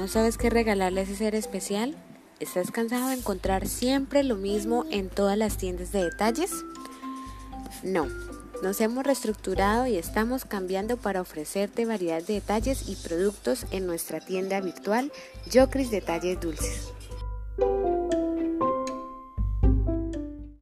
¿No sabes qué regalarle a ese ser especial? ¿Estás cansado de encontrar siempre lo mismo en todas las tiendas de detalles? No, nos hemos reestructurado y estamos cambiando para ofrecerte variedad de detalles y productos en nuestra tienda virtual Yocris Detalles Dulces.